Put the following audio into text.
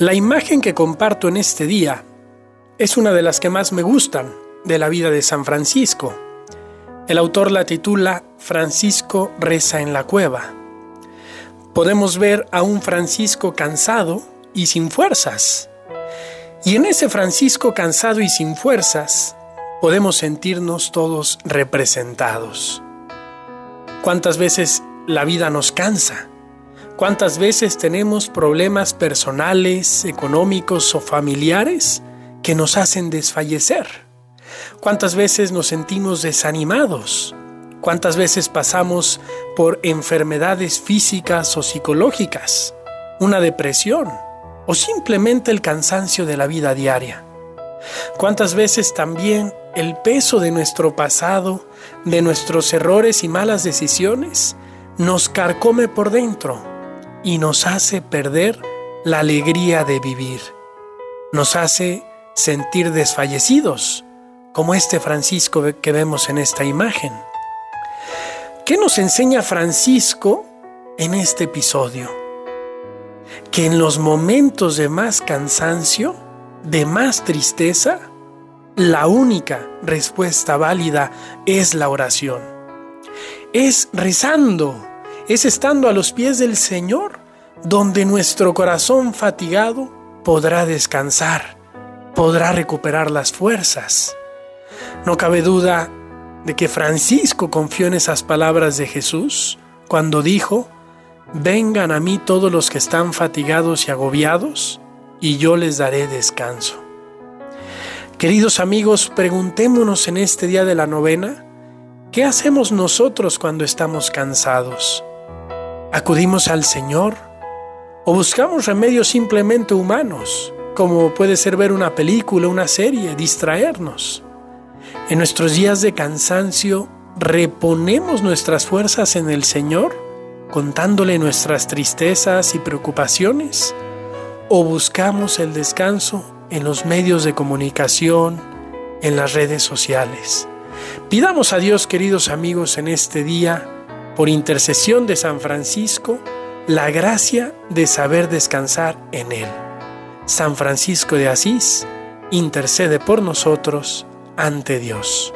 La imagen que comparto en este día es una de las que más me gustan de la vida de San Francisco. El autor la titula Francisco reza en la cueva. Podemos ver a un Francisco cansado y sin fuerzas. Y en ese Francisco cansado y sin fuerzas podemos sentirnos todos representados. ¿Cuántas veces la vida nos cansa? ¿Cuántas veces tenemos problemas personales, económicos o familiares que nos hacen desfallecer? ¿Cuántas veces nos sentimos desanimados? ¿Cuántas veces pasamos por enfermedades físicas o psicológicas? ¿Una depresión? ¿O simplemente el cansancio de la vida diaria? ¿Cuántas veces también el peso de nuestro pasado, de nuestros errores y malas decisiones, nos carcome por dentro y nos hace perder la alegría de vivir. Nos hace sentir desfallecidos, como este Francisco que vemos en esta imagen. ¿Qué nos enseña Francisco en este episodio? Que en los momentos de más cansancio, de más tristeza, la única respuesta válida es la oración. Es rezando es estando a los pies del Señor donde nuestro corazón fatigado podrá descansar, podrá recuperar las fuerzas. No cabe duda de que Francisco confió en esas palabras de Jesús cuando dijo, vengan a mí todos los que están fatigados y agobiados, y yo les daré descanso. Queridos amigos, preguntémonos en este día de la novena, ¿qué hacemos nosotros cuando estamos cansados? ¿Acudimos al Señor? ¿O buscamos remedios simplemente humanos, como puede ser ver una película, una serie, distraernos? En nuestros días de cansancio, ¿reponemos nuestras fuerzas en el Señor, contándole nuestras tristezas y preocupaciones? ¿O buscamos el descanso en los medios de comunicación, en las redes sociales? Pidamos a Dios, queridos amigos, en este día, por intercesión de San Francisco, la gracia de saber descansar en Él. San Francisco de Asís, intercede por nosotros ante Dios.